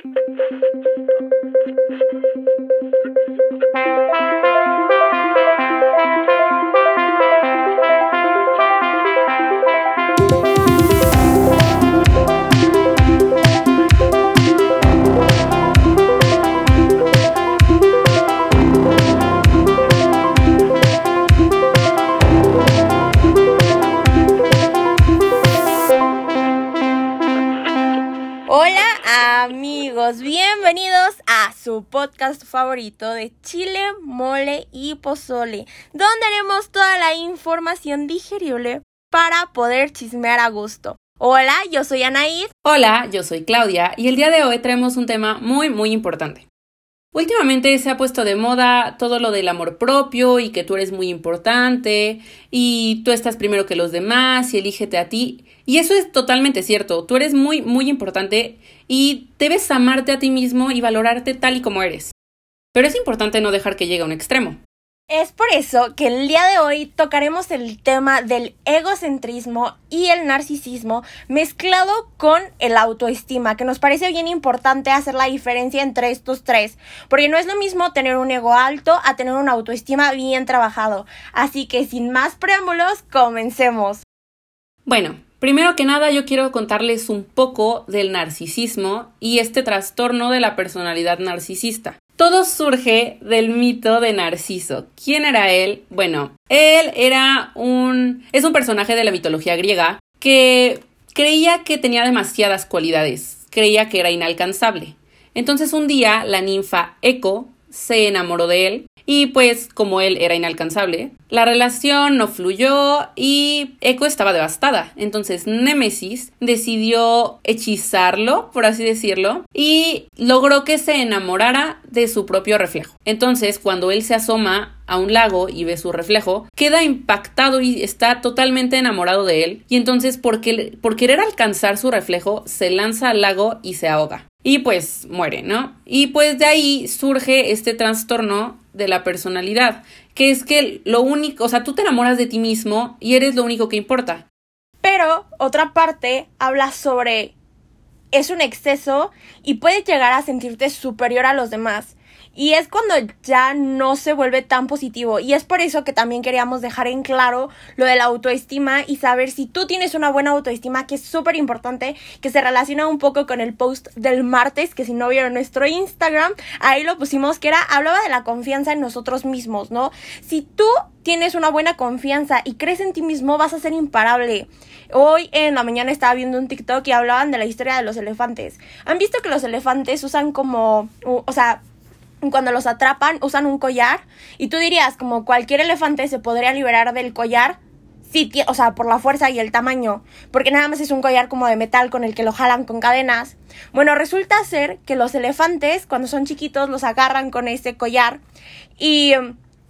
bienvenidos a su podcast favorito de chile, mole y pozole, donde haremos toda la información digerible para poder chismear a gusto. Hola, yo soy Anaid. Hola, yo soy Claudia y el día de hoy traemos un tema muy muy importante. Últimamente se ha puesto de moda todo lo del amor propio y que tú eres muy importante y tú estás primero que los demás y elígete a ti. Y eso es totalmente cierto, tú eres muy, muy importante y debes amarte a ti mismo y valorarte tal y como eres. Pero es importante no dejar que llegue a un extremo. Es por eso que el día de hoy tocaremos el tema del egocentrismo y el narcisismo mezclado con el autoestima, que nos parece bien importante hacer la diferencia entre estos tres, porque no es lo mismo tener un ego alto a tener una autoestima bien trabajado. Así que sin más preámbulos, comencemos. Bueno, primero que nada yo quiero contarles un poco del narcisismo y este trastorno de la personalidad narcisista. Todo surge del mito de Narciso. ¿Quién era él? Bueno, él era un... es un personaje de la mitología griega que creía que tenía demasiadas cualidades, creía que era inalcanzable. Entonces un día la ninfa Eco se enamoró de él y pues como él era inalcanzable, la relación no fluyó y Echo estaba devastada. Entonces Némesis decidió hechizarlo, por así decirlo, y logró que se enamorara de su propio reflejo. Entonces cuando él se asoma a un lago y ve su reflejo, queda impactado y está totalmente enamorado de él. Y entonces por, por querer alcanzar su reflejo, se lanza al lago y se ahoga. Y pues muere, ¿no? Y pues de ahí surge este trastorno de la personalidad, que es que lo único, o sea, tú te enamoras de ti mismo y eres lo único que importa. Pero otra parte habla sobre es un exceso y puedes llegar a sentirte superior a los demás. Y es cuando ya no se vuelve tan positivo. Y es por eso que también queríamos dejar en claro lo de la autoestima y saber si tú tienes una buena autoestima, que es súper importante, que se relaciona un poco con el post del martes, que si no vieron nuestro Instagram, ahí lo pusimos, que era, hablaba de la confianza en nosotros mismos, ¿no? Si tú tienes una buena confianza y crees en ti mismo, vas a ser imparable. Hoy en la mañana estaba viendo un TikTok y hablaban de la historia de los elefantes. ¿Han visto que los elefantes usan como, o sea, cuando los atrapan usan un collar y tú dirías como cualquier elefante se podría liberar del collar sí, o sea, por la fuerza y el tamaño, porque nada más es un collar como de metal con el que lo jalan con cadenas. Bueno, resulta ser que los elefantes cuando son chiquitos los agarran con ese collar y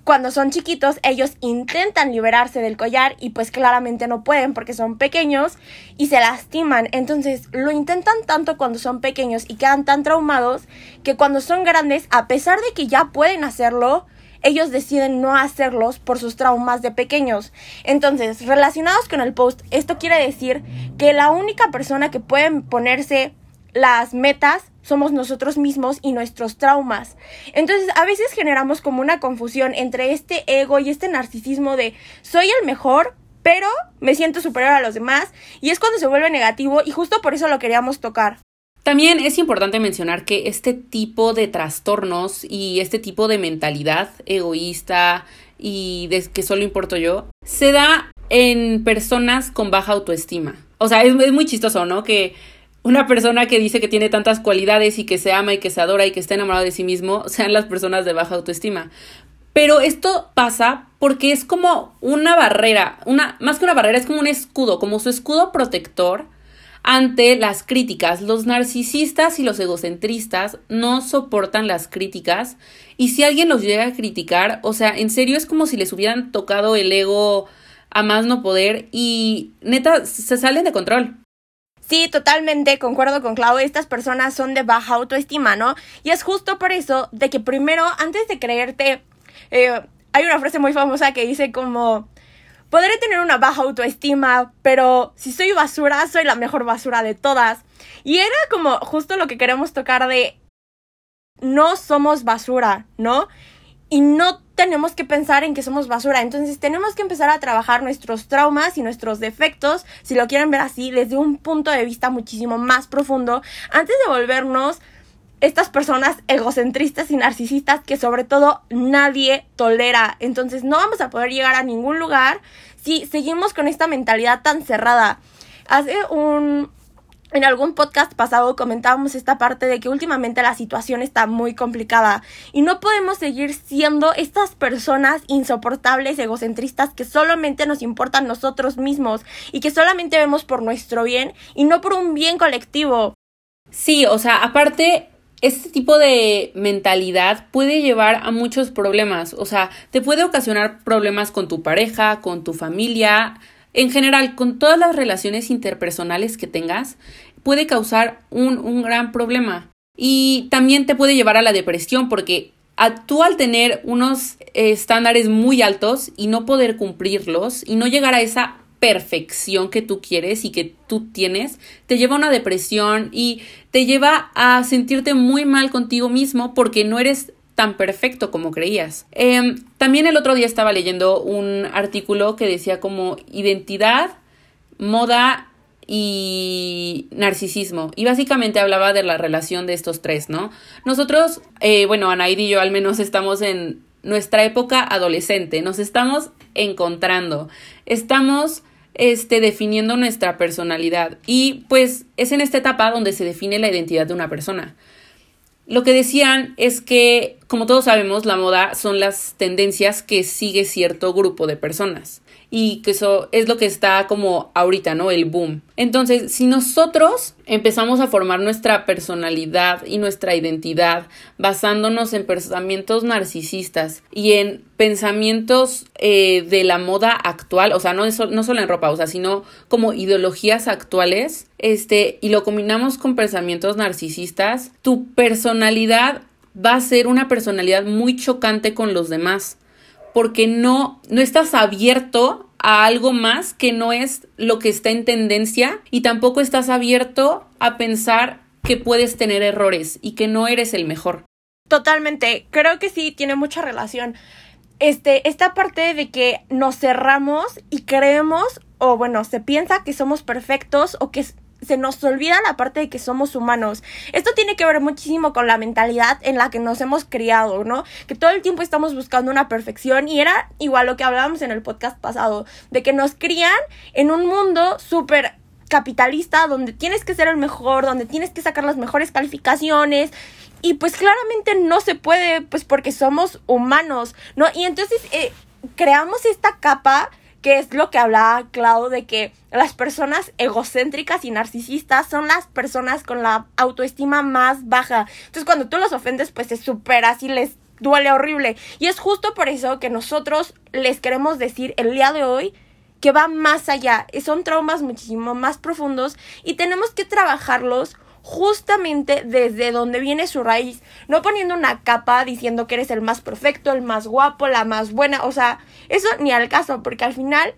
cuando son chiquitos ellos intentan liberarse del collar y pues claramente no pueden porque son pequeños y se lastiman. Entonces lo intentan tanto cuando son pequeños y quedan tan traumados que cuando son grandes, a pesar de que ya pueden hacerlo, ellos deciden no hacerlos por sus traumas de pequeños. Entonces, relacionados con el post, esto quiere decir que la única persona que pueden ponerse las metas somos nosotros mismos y nuestros traumas. Entonces, a veces generamos como una confusión entre este ego y este narcisismo de soy el mejor, pero me siento superior a los demás, y es cuando se vuelve negativo y justo por eso lo queríamos tocar. También es importante mencionar que este tipo de trastornos y este tipo de mentalidad egoísta y de que solo importo yo, se da en personas con baja autoestima. O sea, es, muy chistoso, ¿no? Que una persona que dice que tiene tantas cualidades y que se ama y que se adora y que está enamorado de sí mismo sean las personas de baja autoestima. Pero esto pasa porque es como una barrera, una, más que una barrera, es como un escudo, como su escudo protector ante las críticas. Los narcisistas y los egocentristas no soportan las críticas y si alguien los llega a criticar, o sea, en serio es como si les hubieran tocado el ego a más no poder y neta se salen de control. Sí, totalmente, concuerdo con Clau, estas personas son de baja autoestima, ¿no? Y es justo por eso de que primero, antes de creerte, eh, hay una frase muy famosa que dice como, podré tener una baja autoestima, pero si soy basura, soy la mejor basura de todas. Y era como justo lo que queremos tocar de no somos basura, ¿no? Y no tenemos que pensar en que somos basura. Entonces tenemos que empezar a trabajar nuestros traumas y nuestros defectos, si lo quieren ver así, desde un punto de vista muchísimo más profundo, antes de volvernos estas personas egocentristas y narcisistas que sobre todo nadie tolera. Entonces no vamos a poder llegar a ningún lugar si seguimos con esta mentalidad tan cerrada. Hace un... En algún podcast pasado comentábamos esta parte de que últimamente la situación está muy complicada y no podemos seguir siendo estas personas insoportables, egocentristas que solamente nos importan nosotros mismos y que solamente vemos por nuestro bien y no por un bien colectivo. Sí, o sea, aparte este tipo de mentalidad puede llevar a muchos problemas, o sea, te puede ocasionar problemas con tu pareja, con tu familia, en general, con todas las relaciones interpersonales que tengas, puede causar un, un gran problema. Y también te puede llevar a la depresión porque a, tú al tener unos estándares muy altos y no poder cumplirlos y no llegar a esa perfección que tú quieres y que tú tienes, te lleva a una depresión y te lleva a sentirte muy mal contigo mismo porque no eres tan perfecto como creías. Em, también el otro día estaba leyendo un artículo que decía como identidad, moda y narcisismo. Y básicamente hablaba de la relación de estos tres, ¿no? Nosotros, eh, bueno, Anaid y yo al menos estamos en nuestra época adolescente, nos estamos encontrando, estamos este, definiendo nuestra personalidad. Y pues es en esta etapa donde se define la identidad de una persona. Lo que decían es que, como todos sabemos, la moda son las tendencias que sigue cierto grupo de personas y que eso es lo que está como ahorita, ¿no? El boom. Entonces, si nosotros empezamos a formar nuestra personalidad y nuestra identidad basándonos en pensamientos narcisistas y en pensamientos eh, de la moda actual, o sea, no, no solo en ropa, o sea, sino como ideologías actuales, este, y lo combinamos con pensamientos narcisistas, tu personalidad va a ser una personalidad muy chocante con los demás porque no, no estás abierto a algo más que no es lo que está en tendencia y tampoco estás abierto a pensar que puedes tener errores y que no eres el mejor. Totalmente, creo que sí tiene mucha relación. Este, esta parte de que nos cerramos y creemos, o bueno, se piensa que somos perfectos o que se nos olvida la parte de que somos humanos. Esto tiene que ver muchísimo con la mentalidad en la que nos hemos criado, ¿no? Que todo el tiempo estamos buscando una perfección y era igual lo que hablábamos en el podcast pasado, de que nos crían en un mundo súper capitalista donde tienes que ser el mejor, donde tienes que sacar las mejores calificaciones y pues claramente no se puede pues porque somos humanos, ¿no? Y entonces eh, creamos esta capa que es lo que hablaba Clau de que las personas egocéntricas y narcisistas son las personas con la autoestima más baja. Entonces cuando tú los ofendes pues se superas y les duele horrible. Y es justo por eso que nosotros les queremos decir el día de hoy que va más allá. Son traumas muchísimo más profundos y tenemos que trabajarlos justamente desde donde viene su raíz, no poniendo una capa diciendo que eres el más perfecto, el más guapo, la más buena, o sea, eso ni al caso, porque al final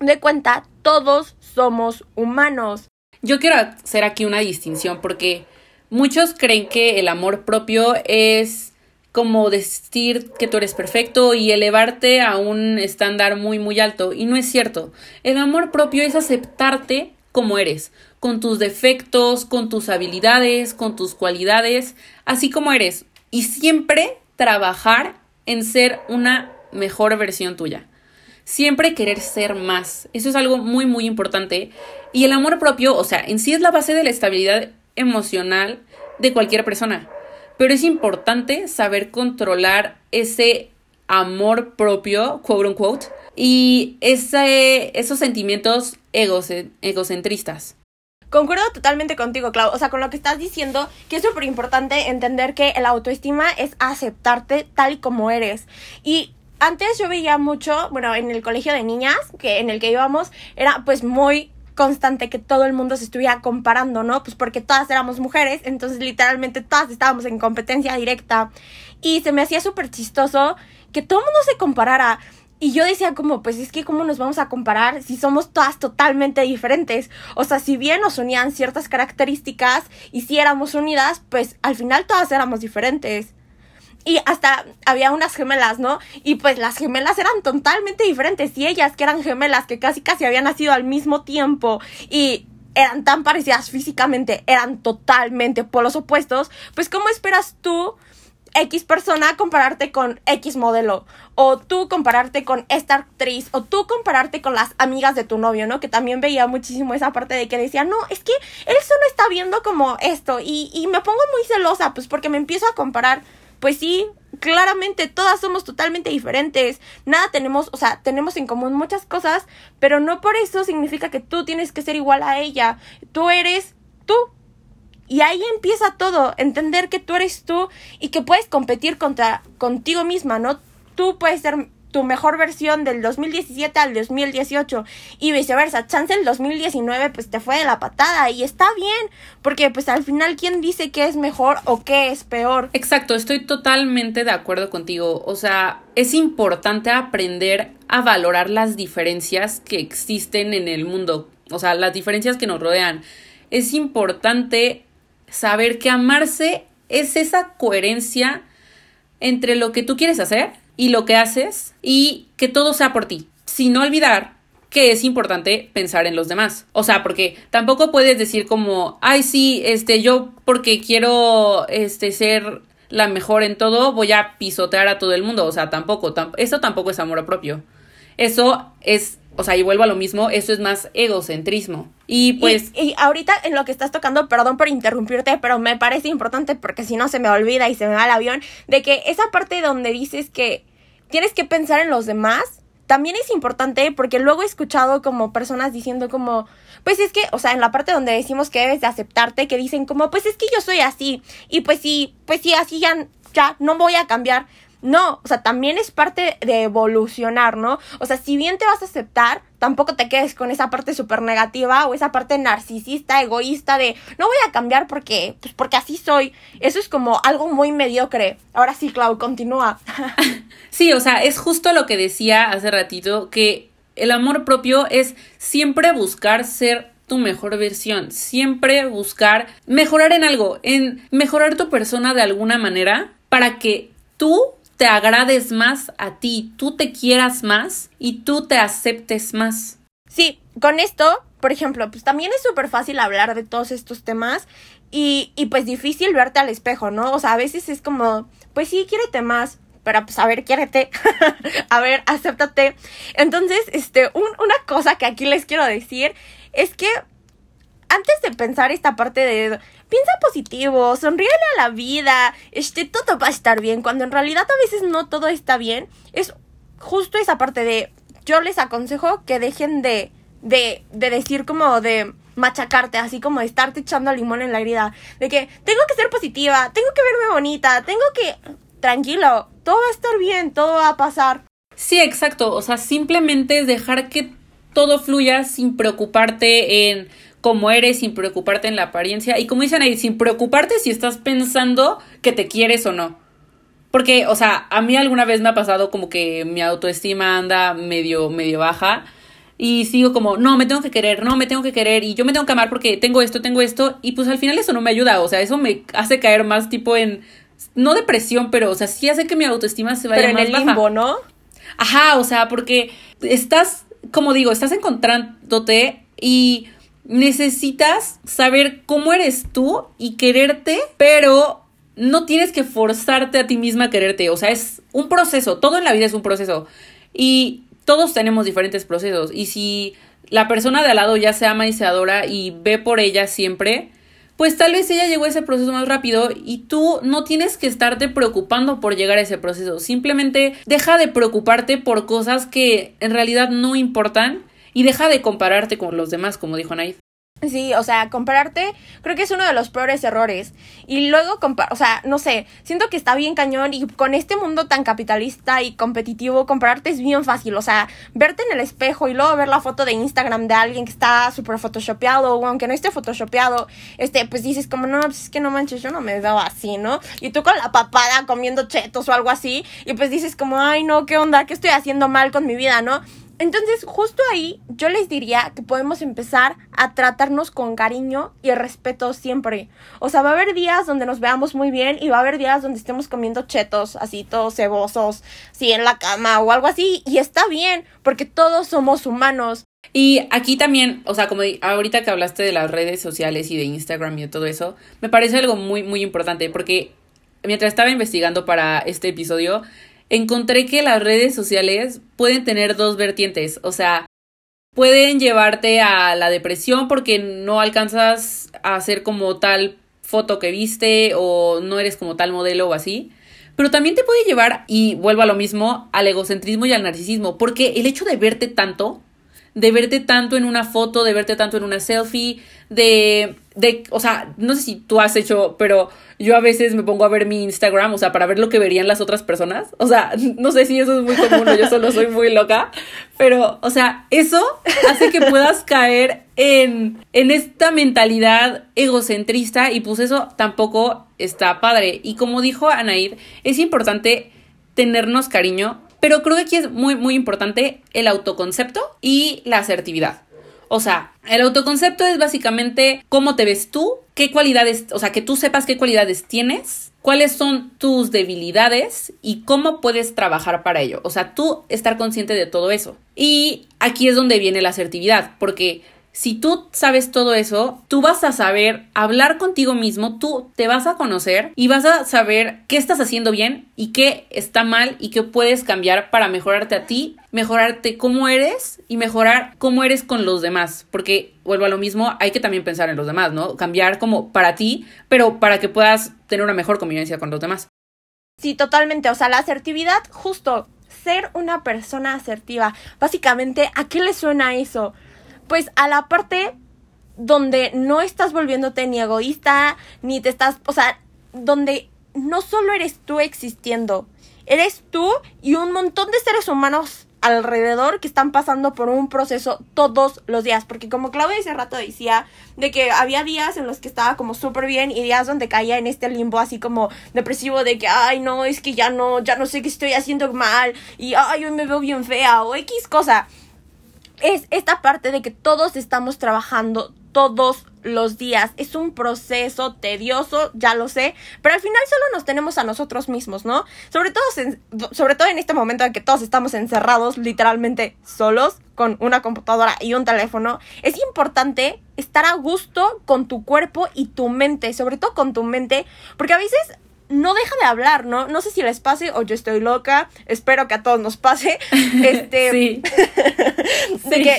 de cuenta todos somos humanos. Yo quiero hacer aquí una distinción porque muchos creen que el amor propio es como decir que tú eres perfecto y elevarte a un estándar muy muy alto y no es cierto. El amor propio es aceptarte como eres, con tus defectos, con tus habilidades, con tus cualidades, así como eres. Y siempre trabajar en ser una mejor versión tuya. Siempre querer ser más. Eso es algo muy, muy importante. Y el amor propio, o sea, en sí es la base de la estabilidad emocional de cualquier persona. Pero es importante saber controlar ese amor propio, quote unquote, y ese, esos sentimientos egocentristas. Concuerdo totalmente contigo, Clau. O sea, con lo que estás diciendo, que es súper importante entender que la autoestima es aceptarte tal y como eres. Y antes yo veía mucho, bueno, en el colegio de niñas, que en el que íbamos, era pues muy constante que todo el mundo se estuviera comparando, ¿no? Pues porque todas éramos mujeres, entonces literalmente todas estábamos en competencia directa. Y se me hacía súper chistoso que todo el mundo se comparara. Y yo decía como, pues es que cómo nos vamos a comparar si somos todas totalmente diferentes. O sea, si bien nos unían ciertas características y si éramos unidas, pues al final todas éramos diferentes. Y hasta había unas gemelas, ¿no? Y pues las gemelas eran totalmente diferentes. Y ellas que eran gemelas, que casi casi habían nacido al mismo tiempo y eran tan parecidas físicamente, eran totalmente polos opuestos, pues ¿cómo esperas tú X persona compararte con X modelo, o tú compararte con esta actriz, o tú compararte con las amigas de tu novio, ¿no? Que también veía muchísimo esa parte de que decía, no, es que él solo está viendo como esto, y, y me pongo muy celosa, pues porque me empiezo a comparar. Pues sí, claramente todas somos totalmente diferentes. Nada tenemos, o sea, tenemos en común muchas cosas, pero no por eso significa que tú tienes que ser igual a ella. Tú eres tú, y ahí empieza todo, entender que tú eres tú y que puedes competir contra contigo misma, ¿no? Tú puedes ser tu mejor versión del 2017 al 2018 y viceversa. Chance el 2019 pues te fue de la patada y está bien, porque pues al final quién dice qué es mejor o qué es peor. Exacto, estoy totalmente de acuerdo contigo. O sea, es importante aprender a valorar las diferencias que existen en el mundo, o sea, las diferencias que nos rodean. Es importante saber que amarse es esa coherencia entre lo que tú quieres hacer y lo que haces y que todo sea por ti, sin olvidar que es importante pensar en los demás. O sea, porque tampoco puedes decir como, ay, sí, este, yo porque quiero, este, ser la mejor en todo, voy a pisotear a todo el mundo. O sea, tampoco, eso tampoco es amor propio. Eso es o sea, y vuelvo a lo mismo, eso es más egocentrismo. Y pues... Y, ahorita en lo que estás tocando, perdón por interrumpirte, pero me parece importante porque si no se me olvida y se me va el avión, de que esa parte donde dices que tienes que pensar en los demás, también es importante porque luego he escuchado como personas diciendo como, pues es que, o sea, en la parte donde decimos que debes de aceptarte, que dicen como, pues es que yo soy así, y pues sí, pues sí, así ya, ya no voy a cambiar. No, o sea, también es parte de evolucionar, ¿no? O sea, si bien te vas a aceptar, tampoco te quedes con esa parte súper negativa o esa parte narcisista, egoísta de no voy a cambiar porque, pues porque así soy. Eso es como algo muy mediocre. Ahora sí, Clau, continúa. sí, o sea, es justo lo que decía hace ratito, que el amor propio es siempre buscar ser tu mejor versión, siempre buscar mejorar en algo, en mejorar tu persona de alguna manera para que tú te agrades más a ti, tú te quieras más y tú te aceptes más. Sí, con esto, por ejemplo, pues también es súper fácil hablar de todos estos temas y, y pues difícil verte al espejo, ¿no? O sea, a veces es como, pues sí, quiérete más, pero pues a ver, quiérete, a ver, acéptate. Entonces, este, una cosa que aquí les quiero decir es que antes de pensar esta parte de piensa positivo, sonríele a la vida, este, todo va a estar bien, cuando en realidad a veces no todo está bien, es justo esa parte de, yo les aconsejo que dejen de, de, de decir como de machacarte, así como de estarte echando limón en la herida, de que tengo que ser positiva, tengo que verme bonita, tengo que, tranquilo, todo va a estar bien, todo va a pasar. Sí, exacto, o sea, simplemente dejar que todo fluya sin preocuparte en como eres sin preocuparte en la apariencia y como dicen ahí, sin preocuparte si estás pensando que te quieres o no. Porque, o sea, a mí alguna vez me ha pasado como que mi autoestima anda medio, medio baja y sigo como, no, me tengo que querer, no, me tengo que querer y yo me tengo que amar porque tengo esto, tengo esto y pues al final eso no me ayuda, o sea, eso me hace caer más tipo en, no depresión, pero, o sea, sí hace que mi autoestima se vaya pero más en el limbo, ¿no? Ajá, o sea, porque estás, como digo, estás encontrándote y necesitas saber cómo eres tú y quererte, pero no tienes que forzarte a ti misma a quererte. O sea, es un proceso. Todo en la vida es un proceso. Y todos tenemos diferentes procesos. Y si la persona de al lado ya se ama y se adora y ve por ella siempre, pues tal vez ella llegó a ese proceso más rápido y tú no tienes que estarte preocupando por llegar a ese proceso. Simplemente deja de preocuparte por cosas que en realidad no importan y deja de compararte con los demás, como dijo Naid. Sí, o sea, compararte creo que es uno de los peores errores. Y luego, o sea, no sé, siento que está bien cañón y con este mundo tan capitalista y competitivo, compararte es bien fácil. O sea, verte en el espejo y luego ver la foto de Instagram de alguien que está súper photoshopeado o aunque no esté photoshopeado, este, pues dices como, no, pues es que no manches, yo no me veo así, ¿no? Y tú con la papada comiendo chetos o algo así y pues dices como, ay, no, ¿qué onda? ¿Qué estoy haciendo mal con mi vida, no? Entonces, justo ahí yo les diría que podemos empezar a tratarnos con cariño y respeto siempre. O sea, va a haber días donde nos veamos muy bien y va a haber días donde estemos comiendo chetos, así todos cebosos, así en la cama o algo así. Y está bien, porque todos somos humanos. Y aquí también, o sea, como ahorita que hablaste de las redes sociales y de Instagram y de todo eso, me parece algo muy, muy importante, porque mientras estaba investigando para este episodio, encontré que las redes sociales pueden tener dos vertientes, o sea, pueden llevarte a la depresión porque no alcanzas a hacer como tal foto que viste o no eres como tal modelo o así. Pero también te puede llevar, y vuelvo a lo mismo, al egocentrismo y al narcisismo, porque el hecho de verte tanto, de verte tanto en una foto, de verte tanto en una selfie, de, de, o sea, no sé si tú has hecho, pero yo a veces me pongo a ver mi Instagram, o sea, para ver lo que verían las otras personas. O sea, no sé si eso es muy común o yo solo soy muy loca, pero, o sea, eso hace que puedas caer en, en esta mentalidad egocentrista y pues eso tampoco está padre. Y como dijo Anaid, es importante tenernos cariño, pero creo que aquí es muy, muy importante el autoconcepto y la asertividad. O sea, el autoconcepto es básicamente cómo te ves tú, qué cualidades, o sea, que tú sepas qué cualidades tienes, cuáles son tus debilidades y cómo puedes trabajar para ello. O sea, tú estar consciente de todo eso. Y aquí es donde viene la asertividad, porque si tú sabes todo eso, tú vas a saber hablar contigo mismo, tú te vas a conocer y vas a saber qué estás haciendo bien y qué está mal y qué puedes cambiar para mejorarte a ti, mejorarte cómo eres y mejorar cómo eres con los demás. Porque vuelvo a lo mismo, hay que también pensar en los demás, ¿no? Cambiar como para ti, pero para que puedas tener una mejor convivencia con los demás. Sí, totalmente. O sea, la asertividad, justo ser una persona asertiva. Básicamente, ¿a qué le suena eso? Pues a la parte donde no estás volviéndote ni egoísta, ni te estás, o sea, donde no solo eres tú existiendo, eres tú y un montón de seres humanos alrededor que están pasando por un proceso todos los días. Porque como Claudia ese rato decía, de que había días en los que estaba como súper bien y días donde caía en este limbo así como depresivo de que, ay, no, es que ya no, ya no sé qué estoy haciendo mal y, ay, hoy me veo bien fea o X cosa es esta parte de que todos estamos trabajando todos los días. Es un proceso tedioso, ya lo sé, pero al final solo nos tenemos a nosotros mismos, ¿no? Sobre todo, sobre todo en este momento en que todos estamos encerrados literalmente solos con una computadora y un teléfono, es importante estar a gusto con tu cuerpo y tu mente, sobre todo con tu mente, porque a veces no deja de hablar, ¿no? No sé si les pase o yo estoy loca, espero que a todos nos pase. Este, sí. de que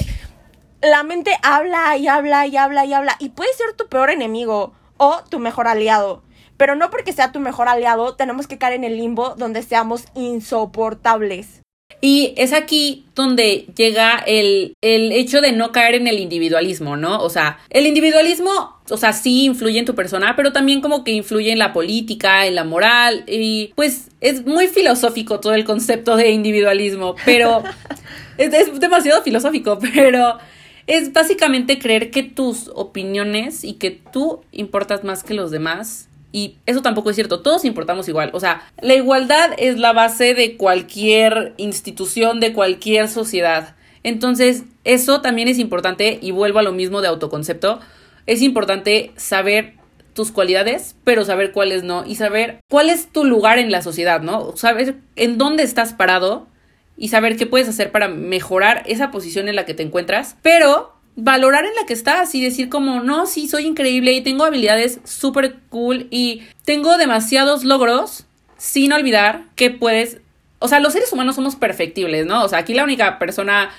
la mente habla y habla y habla y habla y puede ser tu peor enemigo o tu mejor aliado. Pero no porque sea tu mejor aliado, tenemos que caer en el limbo donde seamos insoportables. Y es aquí donde llega el, el, hecho de no caer en el individualismo, ¿no? O sea, el individualismo, o sea, sí influye en tu persona, pero también como que influye en la política, en la moral, y pues es muy filosófico todo el concepto de individualismo, pero es, es demasiado filosófico, pero es básicamente creer que tus opiniones y que tú importas más que los demás y eso tampoco es cierto, todos importamos igual. O sea, la igualdad es la base de cualquier institución, de cualquier sociedad. Entonces, eso también es importante y vuelvo a lo mismo de autoconcepto. Es importante saber tus cualidades, pero saber cuáles no y saber cuál es tu lugar en la sociedad, ¿no? Saber en dónde estás parado y saber qué puedes hacer para mejorar esa posición en la que te encuentras, pero valorar en la que estás y decir como, no, sí, soy increíble y tengo habilidades súper cool y tengo demasiados logros, sin olvidar que puedes, o sea, los seres humanos somos perfectibles, ¿no? O sea, aquí la única persona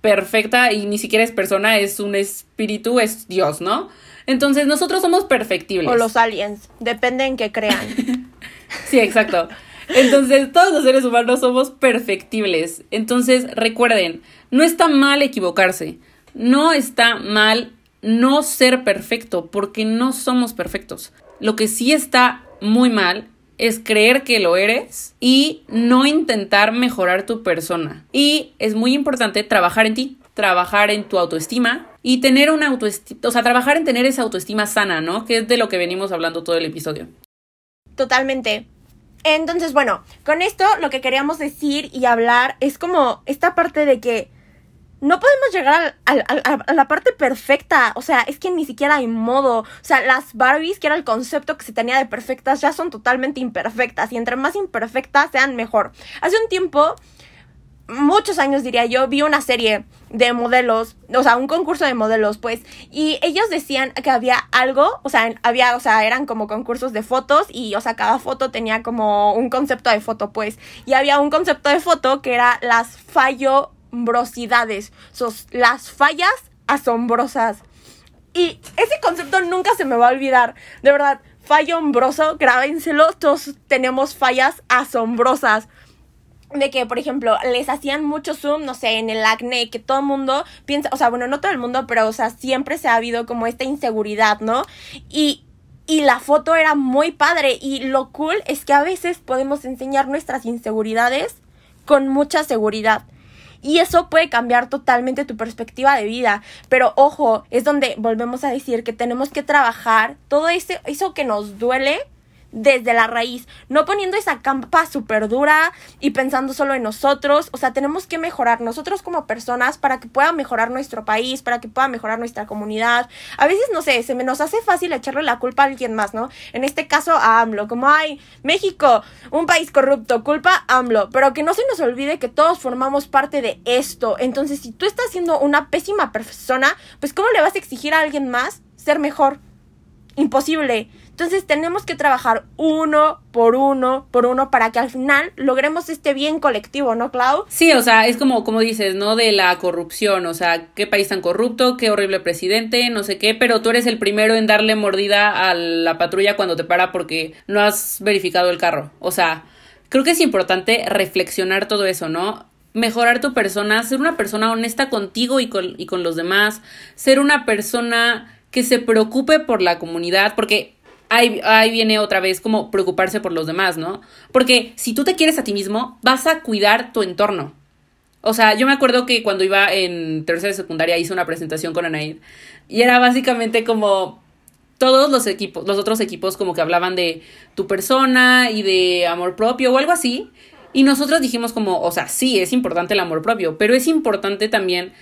perfecta y ni siquiera es persona, es un espíritu, es Dios, ¿no? Entonces nosotros somos perfectibles. O los aliens, depende en qué crean. sí, exacto. Entonces, todos los seres humanos somos perfectibles. Entonces, recuerden, no está mal equivocarse no está mal no ser perfecto, porque no somos perfectos. Lo que sí está muy mal es creer que lo eres y no intentar mejorar tu persona. Y es muy importante trabajar en ti, trabajar en tu autoestima y tener una autoestima, o sea, trabajar en tener esa autoestima sana, ¿no? Que es de lo que venimos hablando todo el episodio. Totalmente. Entonces, bueno, con esto lo que queríamos decir y hablar es como esta parte de que no podemos llegar a, la parte perfecta. O sea, es que ni siquiera hay modo. O sea, las Barbies, que era el concepto que se tenía de perfectas, ya son totalmente imperfectas. Y entre más imperfectas sean, mejor. Hace un tiempo, muchos años diría yo, vi una serie de modelos, o sea, un concurso de modelos, pues, y ellos decían que había algo, o sea, había, o sea, eran como concursos de fotos y, o sea, cada foto tenía como un concepto de foto, pues, y había un concepto de foto que era las fallo asombrosidades, las fallas asombrosas. Y ese concepto nunca se me va a olvidar. De verdad, fallo asombroso, grábenselo, todos tenemos fallas asombrosas. De que, por ejemplo, les hacían mucho zoom, no sé, en el acné, que todo el mundo piensa, o sea, bueno, no todo el mundo, pero, o sea, siempre se ha habido como esta inseguridad, ¿no? Y, y la foto era muy padre. Y lo cool es que a veces podemos enseñar nuestras inseguridades con mucha seguridad. Y eso puede cambiar totalmente tu perspectiva de vida. Pero ojo, es donde volvemos a decir que tenemos que trabajar todo ese, eso que nos duele desde la raíz, no poniendo esa campa súper dura y pensando solo en nosotros, o sea, tenemos que mejorar nosotros como personas para que pueda mejorar nuestro país, para que pueda mejorar nuestra comunidad. A veces, no sé, se me nos hace fácil echarle la culpa a alguien más, ¿no? En este caso a AMLO, como hay México, un país corrupto, culpa AMLO, pero que no se nos olvide que todos formamos parte de esto. Entonces, si tú estás siendo una pésima persona, pues ¿cómo le vas a exigir a alguien más ser mejor? Imposible. Entonces tenemos que trabajar uno por uno por uno para que al final logremos este bien colectivo, ¿no, Clau? Sí, o sea, es como, como dices, ¿no? De la corrupción, o sea, qué país tan corrupto, qué horrible presidente, no sé qué, pero tú eres el primero en darle mordida a la patrulla cuando te para porque no has verificado el carro. O sea, creo que es importante reflexionar todo eso, ¿no? mejorar tu persona, ser una persona honesta contigo y con, y con los demás, ser una persona que se preocupe por la comunidad, porque ahí, viene otra vez como preocuparse por los demás, ¿no? Porque si tú te quieres a ti mismo, vas a cuidar tu entorno. O sea, yo me acuerdo que cuando iba en tercera secundaria hice una presentación con Anaid y era básicamente como todos los equipos, los otros equipos como que hablaban de tu persona y de amor propio o algo así. Y nosotros dijimos como, o sea, sí, es importante el amor propio, pero es importante también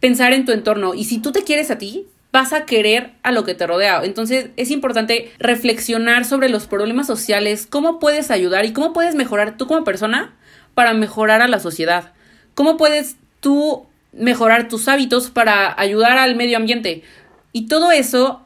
pensar en tu entorno. Y si tú te quieres a ti, vas a querer a lo que te rodea. Entonces es importante reflexionar sobre los problemas sociales, cómo puedes ayudar y cómo puedes mejorar tú como persona para mejorar a la sociedad. ¿Cómo puedes tú mejorar tus hábitos para ayudar al medio ambiente? Y todo eso,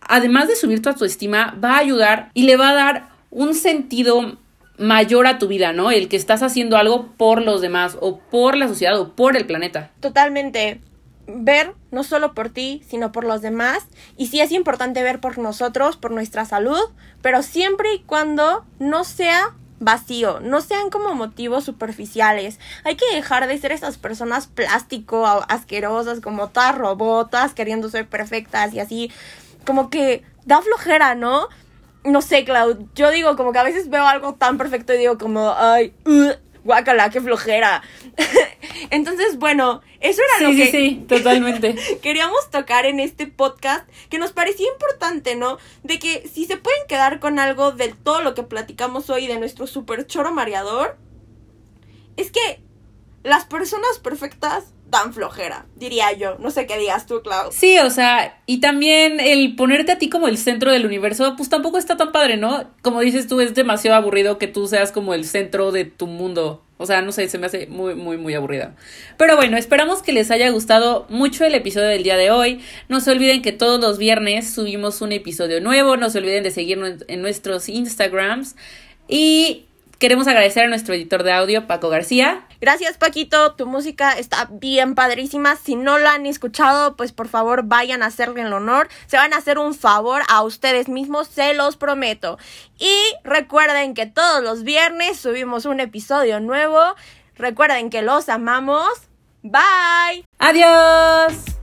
además de subir tu autoestima, va a ayudar y le va a dar un sentido mayor a tu vida, ¿no? El que estás haciendo algo por los demás o por la sociedad o por el planeta. Totalmente ver no solo por ti, sino por los demás. Y sí es importante ver por nosotros, por nuestra salud, pero siempre y cuando no sea vacío, no sean como motivos superficiales. Hay que dejar de ser esas personas plástico, asquerosas, como todas robotas, queriendo ser perfectas y así, como que da flojera, ¿no? No sé, Clau, yo digo como que a veces veo algo tan perfecto y digo como, ay, guácala, qué flojera. Entonces, bueno, eso era lo que sí, totalmente. queríamos tocar en este podcast, que nos parecía importante, ¿no? De que si se pueden quedar con algo de todo lo que platicamos hoy de nuestro super choro mareador, es que las personas perfectas dan flojera, diría yo. No sé qué digas tú, Clau. Sí, o sea, y también el ponerte a ti como el centro del universo, pues tampoco está tan padre, ¿no? Como dices tú, es demasiado aburrido que tú seas como el centro de tu mundo. O sea, no sé, se me hace muy, muy, muy aburrida. Pero bueno, esperamos que les haya gustado mucho el episodio del día de hoy. No se olviden que todos los viernes subimos un episodio nuevo. No se olviden de seguirnos en nuestros Instagrams. Y Queremos agradecer a nuestro editor de audio, Paco García. Gracias, Paquito. Tu música está bien padrísima. Si no la han escuchado, pues por favor vayan a hacerle el honor. Se van a hacer un favor a ustedes mismos, se los prometo. Y recuerden que todos los viernes subimos un episodio nuevo. Recuerden que los amamos. Bye. Adiós.